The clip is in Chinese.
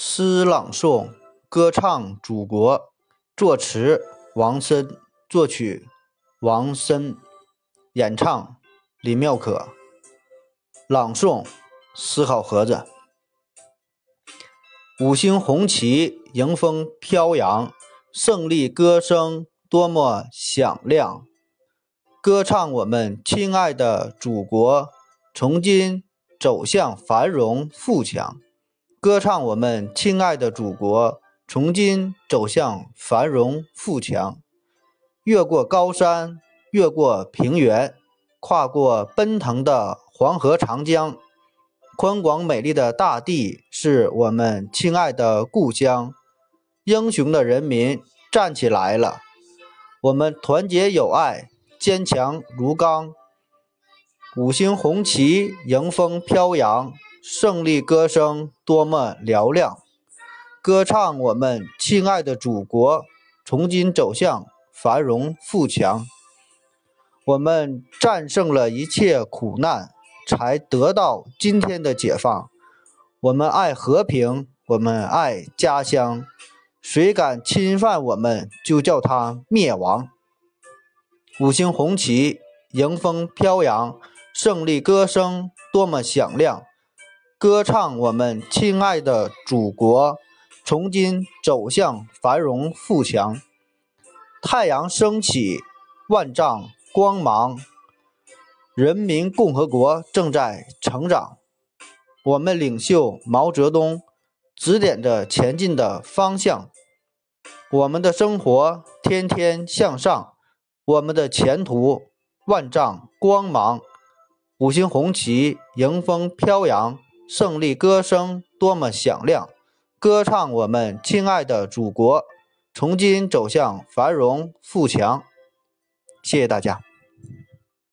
诗朗诵、歌唱祖国，作词王森，作曲王森，演唱李妙可，朗诵思考盒子。五星红旗迎风飘扬，胜利歌声多么响亮！歌唱我们亲爱的祖国，从今走向繁荣富强。歌唱我们亲爱的祖国，从今走向繁荣富强。越过高山，越过平原，跨过奔腾的黄河长江，宽广美丽的大地是我们亲爱的故乡。英雄的人民站起来了，我们团结友爱，坚强如钢。五星红旗迎风飘扬。胜利歌声多么嘹亮！歌唱我们亲爱的祖国，从今走向繁荣富强。我们战胜了一切苦难，才得到今天的解放。我们爱和平，我们爱家乡。谁敢侵犯我们，就叫他灭亡。五星红旗迎风飘扬，胜利歌声多么响亮！歌唱我们亲爱的祖国，从今走向繁荣富强。太阳升起，万丈光芒，人民共和国正在成长。我们领袖毛泽东指点着前进的方向，我们的生活天天向上，我们的前途万丈光芒。五星红旗迎风飘扬。胜利歌声多么响亮！歌唱我们亲爱的祖国，从今走向繁荣富强。谢谢大家。